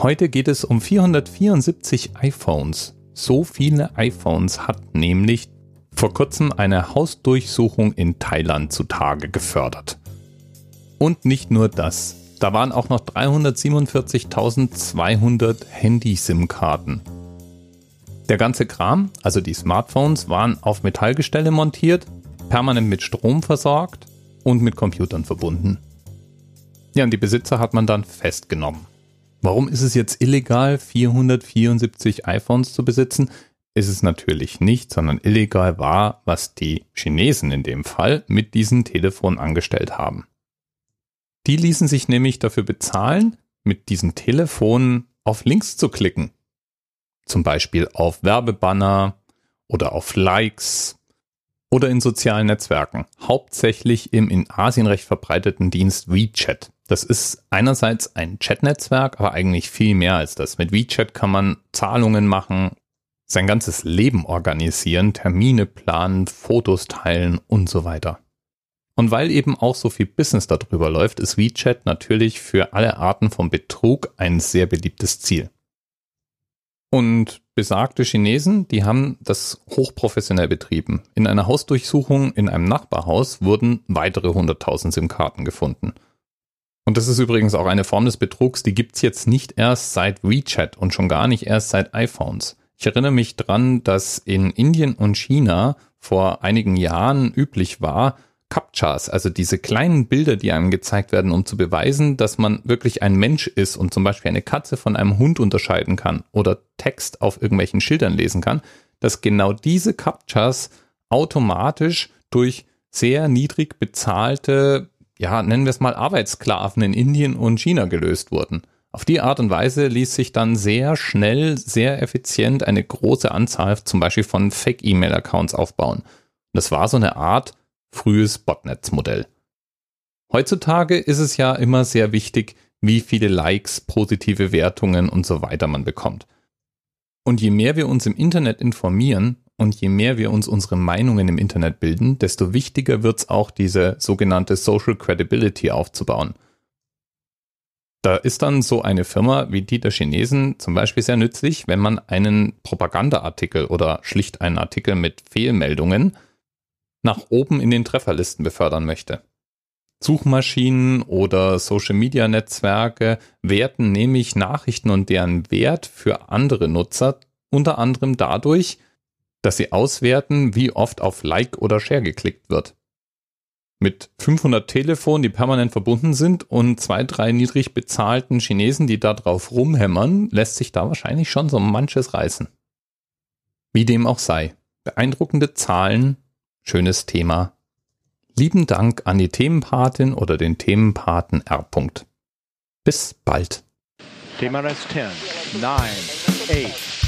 Heute geht es um 474 iPhones. So viele iPhones hat nämlich vor kurzem eine Hausdurchsuchung in Thailand zutage gefördert. Und nicht nur das. Da waren auch noch 347.200 Handy-SIM-Karten. Der ganze Kram, also die Smartphones, waren auf Metallgestelle montiert, permanent mit Strom versorgt und mit Computern verbunden. Ja, und die Besitzer hat man dann festgenommen. Warum ist es jetzt illegal, 474 iPhones zu besitzen? Ist es natürlich nicht, sondern illegal war, was die Chinesen in dem Fall mit diesen Telefonen angestellt haben. Die ließen sich nämlich dafür bezahlen, mit diesen Telefonen auf Links zu klicken. Zum Beispiel auf Werbebanner oder auf Likes oder in sozialen Netzwerken, hauptsächlich im in Asien recht verbreiteten Dienst WeChat. Das ist einerseits ein Chatnetzwerk, aber eigentlich viel mehr als das. Mit WeChat kann man Zahlungen machen, sein ganzes Leben organisieren, Termine planen, Fotos teilen und so weiter. Und weil eben auch so viel Business darüber läuft, ist WeChat natürlich für alle Arten von Betrug ein sehr beliebtes Ziel. Und besagte Chinesen, die haben das hochprofessionell betrieben. In einer Hausdurchsuchung in einem Nachbarhaus wurden weitere 100.000 SIM-Karten gefunden. Und das ist übrigens auch eine Form des Betrugs, die gibt's jetzt nicht erst seit WeChat und schon gar nicht erst seit iPhones. Ich erinnere mich dran, dass in Indien und China vor einigen Jahren üblich war, Captchas, also diese kleinen Bilder, die einem gezeigt werden, um zu beweisen, dass man wirklich ein Mensch ist und zum Beispiel eine Katze von einem Hund unterscheiden kann oder Text auf irgendwelchen Schildern lesen kann, dass genau diese Captchas automatisch durch sehr niedrig bezahlte ja, nennen wir es mal Arbeitssklaven in Indien und China gelöst wurden. Auf die Art und Weise ließ sich dann sehr schnell, sehr effizient eine große Anzahl zum Beispiel von Fake-E-Mail-Accounts aufbauen. Das war so eine Art frühes Botnetzmodell. Heutzutage ist es ja immer sehr wichtig, wie viele Likes, positive Wertungen und so weiter man bekommt. Und je mehr wir uns im Internet informieren, und je mehr wir uns unsere Meinungen im Internet bilden, desto wichtiger wird es auch, diese sogenannte Social Credibility aufzubauen. Da ist dann so eine Firma wie die der Chinesen zum Beispiel sehr nützlich, wenn man einen Propagandaartikel oder schlicht einen Artikel mit Fehlmeldungen nach oben in den Trefferlisten befördern möchte. Suchmaschinen oder Social-Media-Netzwerke werten nämlich Nachrichten und deren Wert für andere Nutzer unter anderem dadurch, dass sie auswerten, wie oft auf Like oder Share geklickt wird. Mit 500 Telefonen, die permanent verbunden sind und zwei, drei niedrig bezahlten Chinesen, die da drauf rumhämmern, lässt sich da wahrscheinlich schon so manches reißen. Wie dem auch sei. Beeindruckende Zahlen, schönes Thema. Lieben Dank an die Themenpatin oder den Themenpaten R. Bis bald. Thema Rest 10, 9, 8,